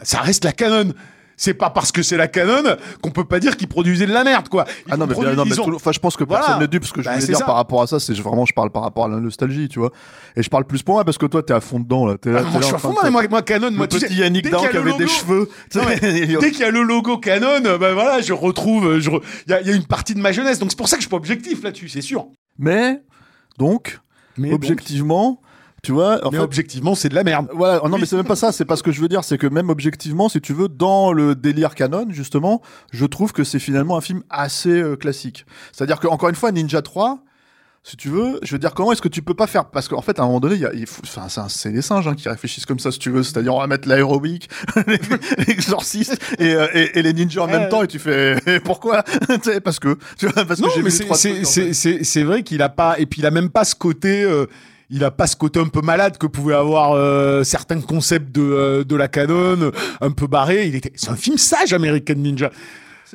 ça reste la canon. C'est pas parce que c'est la canon qu'on peut pas dire qu'ils produisaient de la merde, quoi. Ils
Ah non, mais, bien, non, mais
ils ont-
tout- enfin, je pense que
Voilà.
personne n'est dupe. Ce que je
Bah,
voulais dire
ça.
par rapport à ça, c'est vraiment, je parle par rapport à la nostalgie, tu vois. Et je parle plus pour moi parce que toi, t'es à fond dedans, là. T'es là,
Ah, moi,
là
je suis à fond,
de te-
moi, moi, Canon,
Le
moi, tu sais,
petit Yannick
a
qui avait des cheveux.
Non, mais dès qu'il y a le logo Canon, ben voilà, je retrouve, je re- il y, a, il y a une partie de ma jeunesse, donc c'est pour ça que je suis pas objectif là-dessus, c'est sûr.
Mais, donc,
Mais
objectivement, tu vois, en
mais
fait,
objectivement, c'est de la merde.
Voilà, non mais c'est même pas ça, c'est pas ce que je veux dire, c'est que même objectivement, si tu veux, dans le délire canon, justement, je trouve que c'est finalement un film assez euh, classique. C'est-à-dire que encore une fois, Ninja 3, si tu veux, je veux dire, comment est-ce que tu peux pas faire Parce qu'en fait, à un moment donné, il y a, il faut- enfin, c'est un- c'est les singes hein, qui réfléchissent comme ça, si tu veux. C'est-à-dire, on va mettre l'aérobic, l'exorciste et, euh, et, et les ninjas en même temps, et tu fais pourquoi? Tu sais, Parce que, tu vois, parce
Non,
que j'ai vu
c'est-
trois
c'est
trucs, en
c'est-
fait.
c'est- c'est vrai qu'il a pas, et puis il a même pas ce côté. euh, il a pas ce côté un peu malade que pouvaient avoir euh, certains concepts de, euh, de la canon, un peu barré. Il était, c'est un film sage, American Ninja.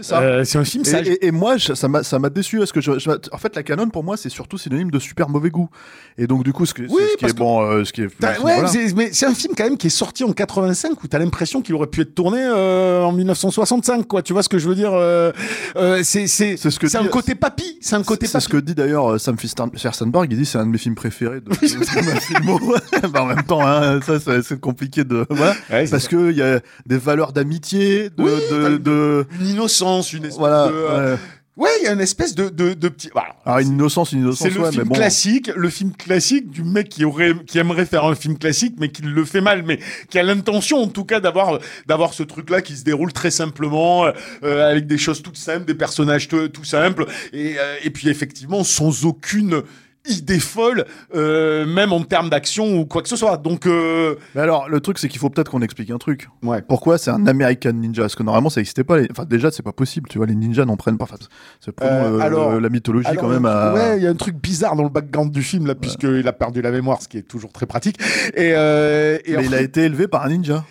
C'est ça.
Euh, c'est un film
Et,
sage.
et- et moi, je- ça m'a, ça m'a déçu parce que je, je- en fait, la canon pour moi, c'est surtout synonyme de super mauvais goût. Et donc, du coup, ce, que, c'est
Oui,
ce qui est
que-
bon, euh, ce qui est.
Ouais,
voilà.
c'est- mais c'est un film quand même qui est sorti en 85 où t'as l'impression qu'il aurait pu être tourné euh, en 1965, quoi. Tu vois ce que je veux dire C'est c'est
C'est ce que
c'est un côté papy, c'est un côté
C'est
papy.
ce que dit d'ailleurs Sam Fierstenberg. Il dit c'est un de mes films préférés de, de. Bah, en même temps, hein, ça, c'est, compliqué de. Voilà.
Ouais,
Parce que il y a des valeurs d'amitié, de,
Oui,
de,
t'as-
de-
une innocence, une espèce
voilà.
de. euh,
ouais.
Ouais, il y a une espèce de de, de petit. voilà.
Alors une innocence, une innocence,
C'est le
ouais,
film
mais bon.
classique, le film classique du mec qui aurait, qui aimerait faire un film classique, mais qui le fait mal, mais qui a l'intention, en tout cas, d'avoir, d'avoir ce truc-là qui se déroule très simplement, euh, avec des choses toutes simples, des personnages tout, tout simples, et, euh, et puis effectivement sans aucune idée folle, euh, même en termes d'action ou quoi que ce soit. Donc, euh,
Mais alors, le truc, c'est qu'il faut peut-être qu'on explique un truc.
ouais.
Pourquoi c'est un American Ninja? Parce que normalement, ça n'existait pas. les- Enfin, déjà, c'est pas possible. Tu vois, les ninjas n'en prennent pas. Enfin, c'est
Euh,
le-
alors-
la mythologie
Alors,
quand même. À...
Ouais, il y a un truc bizarre dans le background du film là, puisqu'il a perdu la mémoire, ce qui est toujours très pratique. Et, euh,
Mais il a été élevé par un ninja.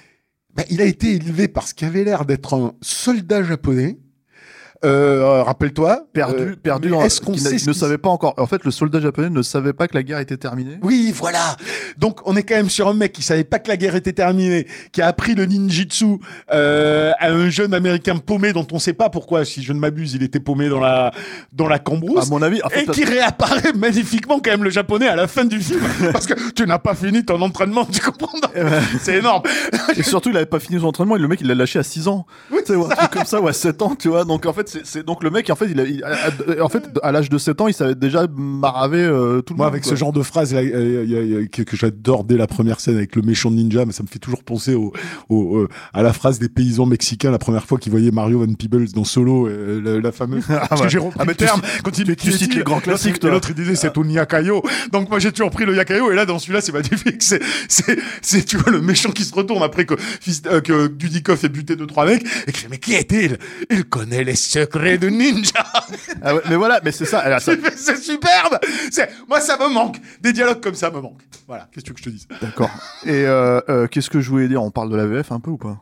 Bah, il a été élevé par ce qui avait l'air d'être un soldat japonais. Euh, Rappelle-toi.
perdu,
Euh,
perdu.
Est-ce qu'on sait
ne savait pas encore. En fait, le soldat japonais ne savait pas que la guerre était terminée.
Oui, voilà. Donc, on est quand même sur un mec qui savait pas que la guerre était terminée, qui a appris le ninjutsu euh, à un jeune américain paumé dont on sait pas pourquoi, si je ne m'abuse, il était paumé dans la dans la
À
cambrousse.
mon avis, en fait,
et qui réapparaît magnifiquement quand même le japonais à la fin du film parce que tu n'as pas fini ton entraînement tu comprends c'est énorme
et surtout, il avait pas fini son entraînement. Et le mec, il l'a lâché à 6 ans.
Oui,
Tu sais, ou un truc comme ça, ou à 7 ans, tu vois. Donc, en fait, c'est- c'est donc le mec, en fait, il a, il- à- en fait, à l'âge de 7 ans, il savait déjà maraver euh, tout le
Moi,
monde.
avec
quoi.
ce genre de phrase là, a- a- que, que j'adore dès la première scène avec le méchant ninja, mais ça me fait toujours penser au, au, euh, à la phrase des paysans mexicains la première fois qu'ils voyaient Mario Van Peebles dans Solo, euh, la, la fameuse. Que
ouais.
j'ai repris
Ah, mais
terme quand il
tu cites les grands classiques,
l'autre il disait c'est un yakayo. Donc moi j'ai toujours pris le yakayo et là dans celui-là c'est magnifique. C'est, c'est, c'est tu vois le méchant qui se retourne après que, euh, que Dudikoff ait buté deux trois mecs et qui fait mais qui est-il? Il connaît les secrets de ninja.
Ah ouais, mais voilà, mais c'est ça. alors, ça-
C'est c'est superbe. C'est moi ça me manque. Des dialogues comme ça me manquent. Voilà. Qu'est-ce que tu veux que je te dise?
D'accord. Et euh, euh, qu'est-ce que je voulais dire? On parle de la VF un peu ou pas?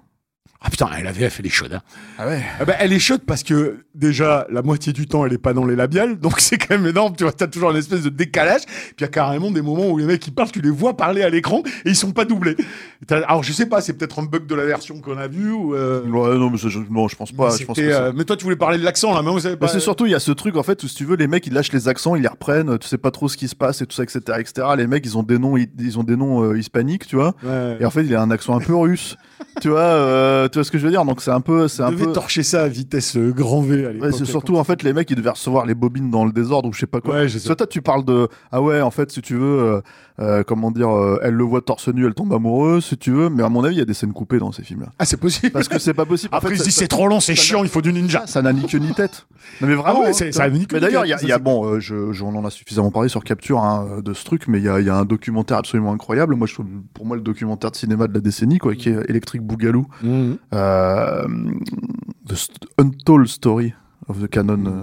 Ah putain, la VF elle est chaude. Hein.
Ah ouais.
Ah bah, elle est chaude parce que déjà la moitié du temps elle est pas dans les labiales, donc c'est quand même énorme. Tu vois, t'as toujours une espèce de décalage. Puis il y a carrément des moments où les mecs ils parlent, tu les vois parler à l'écran et ils sont pas doublés. Alors je sais pas, c'est peut-être un bug de la version qu'on a vue ou. euh,
Ouais, non, mais ça, je, non, je pense
mais
pas. Je pense
c'était,
que ça-
euh, mais toi tu voulais parler de l'accent là, mais on savait pas.
Mais c'est surtout, il y a ce truc en fait où si tu veux, les mecs ils lâchent les accents, ils les reprennent, tu sais pas trop ce qui se passe et tout ça, etc. etc. Les mecs ils ont des noms, ils, ils ont des noms euh, hispaniques, tu vois.
Ouais.
Et en fait, il a un accent un peu russe, tu vois. euh, tu vois ce que je veux dire? Donc c'est un peu, c'est un peu.
torcher ça à vitesse euh, grand V à l'époque.
Ouais, c'est surtout en fait les mecs ils devaient recevoir les bobines dans le désordre ou je sais pas quoi.
Ouais, je sais.
Soit toi tu parles de ah ouais en fait si tu veux euh, comment dire elle le voit torse nu elle tombe amoureuse si tu veux mais à mon avis il y a des scènes coupées dans ces films là
Ah c'est possible.
parce que c'est pas possible.
Après ils disent c'est trop long, c'est chiant, il faut du ninja.
ça n'a ni queue ni tête. Non mais vraiment.
Ah ouais,
hein,
ça
mais d'ailleurs, il y a, y a- bon, je, je- on en a suffisamment parlé sur Capture hein, de ce truc, mais il y a, il y a un documentaire absolument incroyable. Moi, je trouve, pour moi, le documentaire de cinéma de la décennie, quoi, qui est Electric Bougalou.
Mhm.
Euh, The Untold Story of the Canon euh,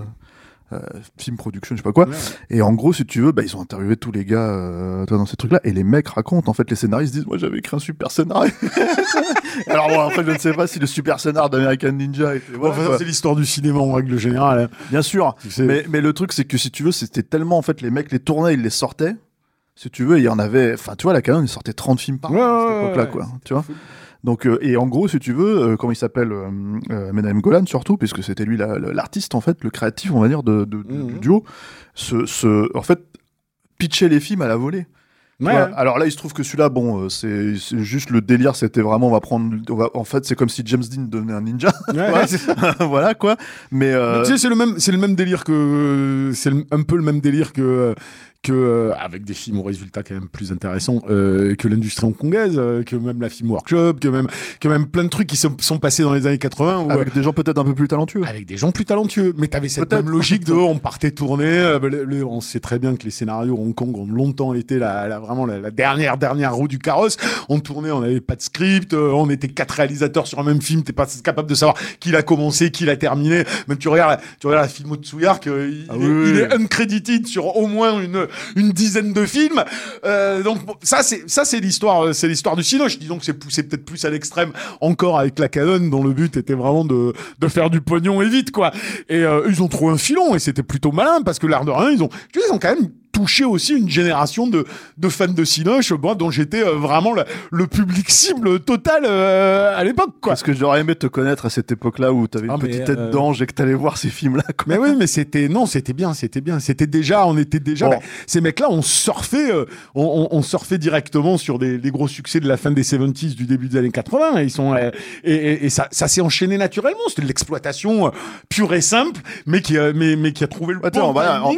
euh, Film Production, je sais pas quoi.
Ouais.
Et en gros, si tu veux, bah, ils ont interviewé tous les gars euh, dans ces trucs-là. Et les mecs racontent, en fait, les scénaristes disent Moi, j'avais écrit un super scénario. Alors, bon, après, je ne sais pas si le super scénar d'American Ninja était. voilà,
Enfin, c'est l'histoire du cinéma en règle générale. hein.
Bien sûr.
Tu sais.
Mais, mais le truc, c'est que si tu veux, c'était tellement, en fait, les mecs les tournaient, ils les sortaient. Si tu veux, il y en avait. Enfin, tu vois, la Canon, ils sortaient 30 films par an
Ouais,
à cette époque-là,
ouais.
quoi. Tu vois donc, euh, et en gros, si tu veux, euh, comment il s'appelle euh, euh, Golan, surtout, puisque c'était lui la- la- l'artiste, en fait, le créatif, on va dire, de, de- de-
Mhm.
du duo, ce, ce, en fait, pitcher les films à la volée.
Ouais.
vois, alors là, il se trouve que celui-là, bon, euh, c'est juste le délire, c'était vraiment, on va prendre, on va, en fait, c'est comme si James Dean devenait un ninja,
Ouais,
voilà quoi. Mais euh,
Mais Tu sais, c'est le même, c'est le même délire que, c'est un peu le même délire que, que euh, avec des films au résultat quand même plus intéressants euh, que l'industrie hongkongaise, euh, que même la film workshop, que même, que même plein de trucs qui sont, sont passés dans les années 80 où,
avec des gens peut-être un peu plus talentueux.
avec des gens plus talentueux. Mais t'avais cette même logique de on partait tourner. euh, bah, le- le- on sait très bien que les scénarios Hong Kong ont longtemps été la, la- vraiment la, la dernière dernière roue du carrosse. On tournait, on n'avait pas de script, euh, on était quatre réalisateurs sur un même film. T'es pas capable de savoir qui l'a commencé, qui l'a terminé. Même tu regardes, tu regardes la film de Tsuyark, il,
Ah
il
oui,
est uncredited sur au moins une une dizaine de films. Euh, donc ça c'est ça c'est l'histoire, euh, c'est l'histoire du Cinoche. Disons que c'est poussé peut-être plus à l'extrême encore avec la Canon, dont le but était vraiment de de faire du pognon et vite quoi. Et euh, ils ont trouvé un filon et c'était plutôt malin parce que l'air de rien, ils ont, ils ont quand même touché aussi une génération de, de fans de Cinoche, moi, dont j'étais euh, vraiment le, le public cible total euh, à l'époque, quoi.
Parce que j'aurais aimé te connaître à cette époque-là où t'avais une
Ah,
petite tête
euh,
d'ange et que t'allais voir ces films-là. quoi.
Mais oui, mais c'était non, c'était bien, c'était bien. C'était déjà, on était déjà.
Bon.
bah, ces mecs-là, on surfait, euh, on, on, on surfait directement sur des, les gros succès de la fin des 70s, du début des années 80. Et ils sont euh, et, et, et ça, ça s'est enchaîné naturellement. C'était de l'exploitation pure et simple, mais qui, a, mais, mais qui a trouvé le bon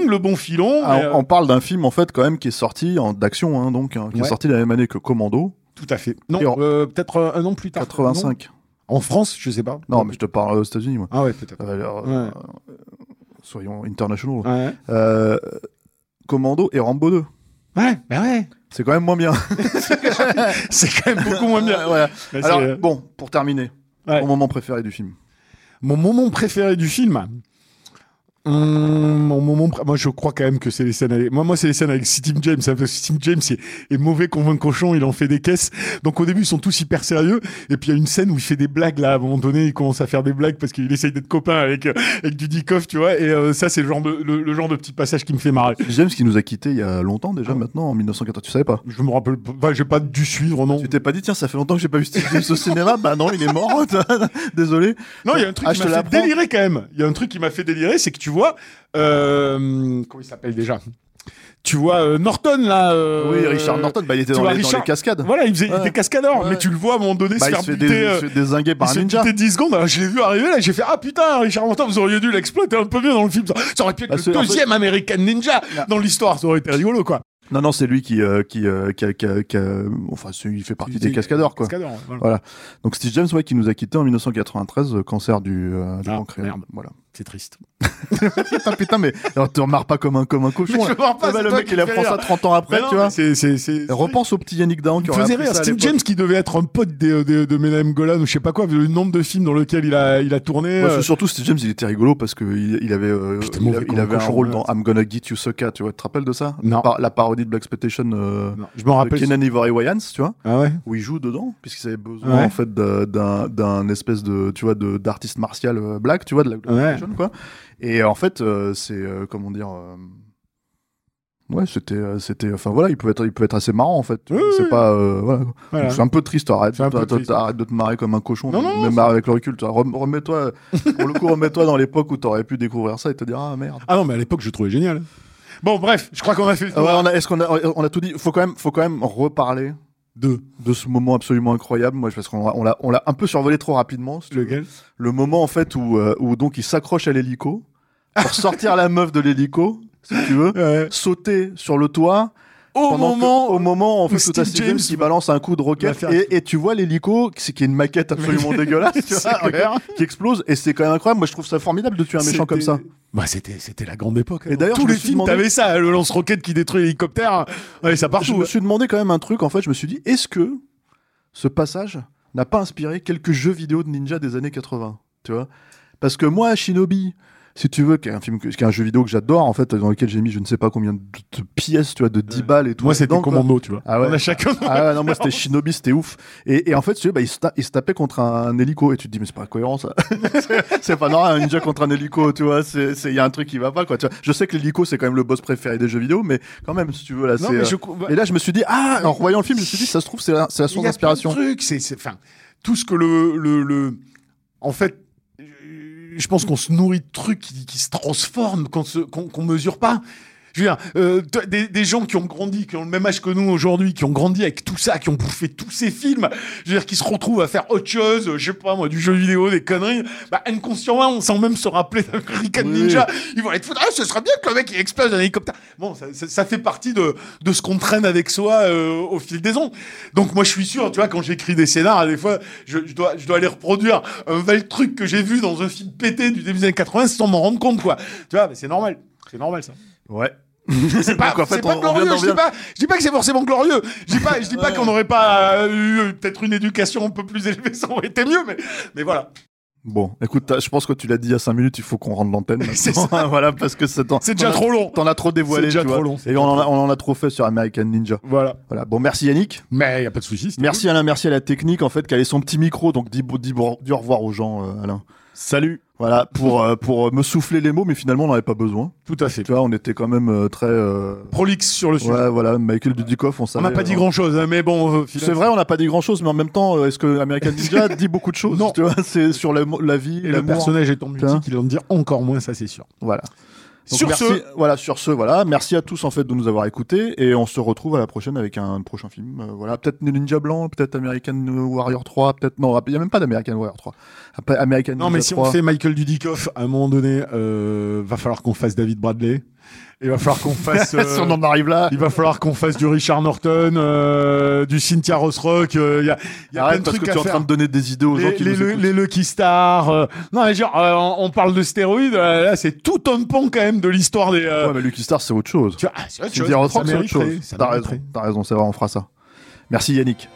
le bon filon.
Ah, on, on parle d'un film en fait quand même qui est sorti en d'action, hein, donc hein, qui
Ouais.
est sorti la même année que Commando,
Tout à fait. Non,
en-
euh, peut-être euh, un an plus tard.
85.
Non En France, je sais pas.
Non, mais je te parle aux États-Unis, moi.
Ah ouais, peut-être.
Euh,
Ouais.
euh, soyons.
Ouais.
Euh, Commando et Rambo 2.
Ouais, bah ouais.
C'est quand même moins bien.
C'est quand même beaucoup moins bien.
Voilà.
Mais c'est-
Alors, bon, pour terminer, mon moment préféré du film.
Mon moment préféré du film. Hum, mon moment, moi je crois quand même que c'est les scènes avec, moi, moi c'est les scènes avec Steve James, hein, parce que Steve James est, est mauvais comme un cochon, il en fait des caisses. Donc au début ils sont tous hyper sérieux, et puis il y a une scène où il fait des blagues là, à un moment donné il commence à faire des blagues parce qu'il essaye d'être copain avec, euh, avec Dudikoff, tu vois, et euh, ça c'est le genre de, le, le genre de petit passage qui me fait marrer.
James qui nous a quittés il y a longtemps déjà,
Ah.
maintenant, en 1980. Tu savais pas?
Je me rappelle, pas- enfin, j'ai pas dû suivre, non.
Tu t'es pas dit, tiens, ça fait longtemps que j'ai pas vu Steve James au cinéma? Bah non, il est mort. Désolé.
Non, il y a un truc
Ah,
qui m'a fait délirer quand même. Il y a un truc qui m'a fait délirer, c'est que tu vois, euh, comment il s'appelle déjà? Tu vois euh, Norton là. euh,
oui, Richard Norton, bah, il était dans,
vois,
les, dans
Richard-
les cascades.
Voilà, il, faisait,
Ouais.
était cascadeur,
Ouais.
mais tu le vois à un moment donné
Bah,
se faire
se
buter.
des,
euh,
se dézinguer par
il
un
se fait
ninja.
buter 10 secondes, alors je l'ai vu arriver là, j'ai fait Ah putain, Richard Norton, vous auriez dû l'exploiter un peu mieux dans le film. Ça, ça aurait pu être
Bah, c'est-
le deuxième American Ninja
Ah.
dans l'histoire, ça aurait été rigolo quoi.
Non, non, c'est lui qui, euh, qui, euh, qui, a- qui a- qui a- enfin, il fait partie des cascadeurs, quoi.
Cascadeur, ouais, voilà.
Voilà. Donc Steve James, ouais, qui nous a quittés en 1993, euh, cancer du, du
Ah,
pancréas.
merde.
Voilà.
C'est triste.
putain, putain, mais alors, te remarres pas comme un, comme un cochon.
Mais je marre pas,
Ah bah, le mec, il apprend ça
rire.
30 ans après,
non,
tu vois. Repense au petit Yannick Dahan qui
faisait rire. Steve. James qui devait être un pote de, de, de Menahem Golan ou je sais pas quoi, vu le nombre de films dans lesquels il a, il a tourné.
Ouais,
euh,
surtout Steve James, il était rigolo parce qu'il il avait, euh,
Putain,
il, avait un rôle
ouais.
dans I'm Gonna Get You Sucker, tu vois, tu te rappelles de ça?
Non.
Par- La parodie de Black Expectation euh,
je me
de
rappelle.
Kenan Ivory Wayans, tu vois,
Ah ouais.
où il joue dedans, puisqu'il avait besoin en fait de- d'un d'un espèce de, tu vois, de- d'artiste martial euh, black, tu vois, de la Quoi. Et en fait, euh, c'est euh, comment dire. euh, Ouais, c'était, euh, c'était, enfin voilà, il peut être, il peut être assez marrant en fait.
Oui,
c'est
oui.
pas, euh, voilà. C'est un peu triste, arrête,
un peu triste.
arrête de te marrer comme un cochon,
Non, non,
même avec le recul. toi. Rem- Remets-toi, pour le coup, remets-toi dans l'époque où t'aurais pu découvrir ça et te dire ah merde.
Ah non, mais à l'époque, je trouvais génial. Bon, bref, je crois qu'on a fait le tour.
ouais, on a, est-ce qu'on a, on a tout dit? Faut quand même, faut quand même reparler
Deux.
de ce moment absolument incroyable. Moi, parce qu'on l'a- on un peu survolé trop rapidement.
Lequel?
Le moment en fait où, euh, où donc il s'accroche à l'hélico pour sortir la meuf de l'hélico, si tu veux,
Ouais.
sauter sur le toit.
Au
pendant que-
moment
au moment en
où
fait
Steve
Steve James qui balance un coup de roquette
faire-
et, et tu vois l'hélico qui qui est une maquette absolument dégueulasse tu
C'est
vois,
clair.
qui explose et c'est quand même incroyable moi je trouve ça formidable de tuer un méchant comme ça
C'était- Bah, c'était, c'était la grande époque.
Et
hein.
d'ailleurs,
tous
je
les films,
demandé-
t'avais ça, le lance-roquette qui détruit l'hélicoptère. Ouais, ça
je
partout.
me suis demandé quand même un truc en fait je me suis dit est-ce que ce passage n'a pas inspiré quelques jeux vidéo de ninja des années 80 Tu vois? Parce que moi, Shinobi, si tu veux, qui est un film, que- qui est un jeu vidéo que j'adore, en fait, dans lequel j'ai mis je ne sais pas combien de, de pièces, tu vois, de 10 balles et tout.
Moi, c'était. Commando, tu vois.
Ah ouais.
On a chacun.
Ah ouais, non, moi c'était Shinobi, c'était ouf. Et, et en fait, tu sais, bah, il, se il se tapait contre un, hélico et tu te dis, mais c'est pas cohérent ça. C'est- pas normal, un ninja contre un hélico, tu vois. Il y a un truc qui va pas, quoi. Tu vois. Je sais que l'hélico c'est quand même le boss préféré des jeux vidéo, mais quand même, si tu veux, là, c'est.
mais
euh,
je.
Et là, je me suis dit, ah, en revoyant le film, je me suis dit, ça se trouve, c'est la, source d'inspiration.
trucs, c'est, c'est- enfin, tout ce que le, le, le- en fait, euh, je pense qu'on se nourrit de trucs qui, se transforment, qu'on qu'on mesure pas. Je veux dire, euh, des, des gens qui ont grandi, qui ont le même âge que nous aujourd'hui, qui ont grandi avec tout ça, qui ont bouffé tous ces films, je veux dire, qui se retrouvent à faire autre chose, je sais pas moi, du jeu vidéo, des conneries, bah, inconsciemment, sans même se rappeler d'American
Oui.
Ninja, ils vont être foutus, ah, ce serait bien que le mec il explose un hélicoptère. Bon, ça, ça- ça fait partie de, de ce qu'on traîne avec soi euh, au fil des ans. Donc moi je suis sûr, tu vois, quand j'écris des scénars, des fois, je, je dois, je dois aller reproduire un vel truc que j'ai vu dans un film pété du début des années 80 sans m'en rendre compte, quoi. Tu vois, mais c'est normal. C'est normal ça.
Ouais.
C'est pas,
en fait,
pas
on-
glorieux. je dis pas, je dis pas que c'est forcément glorieux. Je dis pas, je dis pas qu'on n'aurait pas euh, eu peut-être une éducation un peu plus élevée, ça aurait été mieux, mais, mais voilà.
Bon, écoute, je pense que tu l'as dit il y a 5 minutes, il faut qu'on rende l'antenne. Voilà, parce que c'est
C'est déjà trop long.
T'en as trop dévoilé,
C'est déjà
tu
trop
vois.
long,
Et on en, a,
trop
on en a trop fait sur American Ninja.
Voilà.
Voilà. Bon, merci Yannick.
Mais y a pas de souci. c'était
Merci Alain, merci à la technique en fait, qui avait son petit micro, donc dis, dis, dis au revoir aux gens, euh, Alain.
Salut.
Voilà, pour, euh, pour me souffler les mots, mais finalement on n'avait pas besoin.
Tout à fait.
Tu vois, on était quand même euh, très. euh,
Prolixe sur le sujet.
Ouais, voilà, Michael Dudikoff, on
On
savait.
n'a pas dit
euh,
grand chose, mais bon. euh,
C'est vrai, on n'a pas dit grand chose, mais en même temps, euh, est-ce que American Ninja dit beaucoup de choses
Non.
Tu vois, c'est sur la, la vie,
Et le personnage étant multi, il en dire encore moins, ça c'est sûr.
Voilà. Donc,
Sur
merci,
ce-
voilà, sur ce, voilà, merci à tous en fait de nous avoir écoutés et on se retrouve à la prochaine avec un prochain film. Euh, voilà, peut-être Ninja Blanc, peut-être American Warrior 3, peut-être non, il y a même pas d'American Warrior 3. Après, American
Non, mais si
3.
on fait Michael Dudikoff, à un moment donné, euh, va falloir qu'on fasse David Bradley. Il va falloir qu'on fasse. euh,
si on en arrive là,
il va falloir qu'on fasse du Richard Norton, euh, du Cynthia Rothrock. euh, Il y a, y a plein
arrête
de
parce
trucs
que tu es en train de donner des idées aux gens
Les,
qui
les,
nous
le- les Lucky Stars. euh, non, mais genre, euh, on on parle de stéroïdes. là, c'est tout un pan quand même de l'histoire des.
Ouais, mais Lucky Star c'est autre chose.
tu vois, ah, c'est autre chose,
Rothrock, c'est autre chose. T'as raison, t'as raison, c'est vrai, on fera ça. Merci Yannick.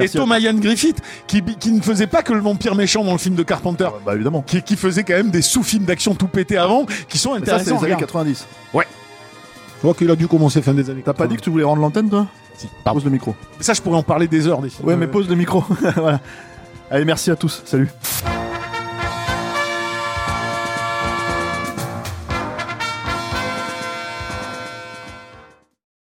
Et
Merci
Thomas Ian Griffith, qui, qui ne faisait pas que le vampire méchant dans le film de Carpenter.
Ah, Bah évidemment.
Qui, qui faisait quand même des sous-films d'action tout pété avant, qui sont
Mais ça c'est
intéressants.
les années
regarde.
90.
Je vois qu'il a dû commencer fin des années.
T'as pas dit que tu voulais rendre l'antenne toi
Si, pardon.
Pose le micro.
Ça, je pourrais en parler des heures des films.
Ouais, mais
Euh,
pose le micro. voilà. Allez, merci à tous. Salut.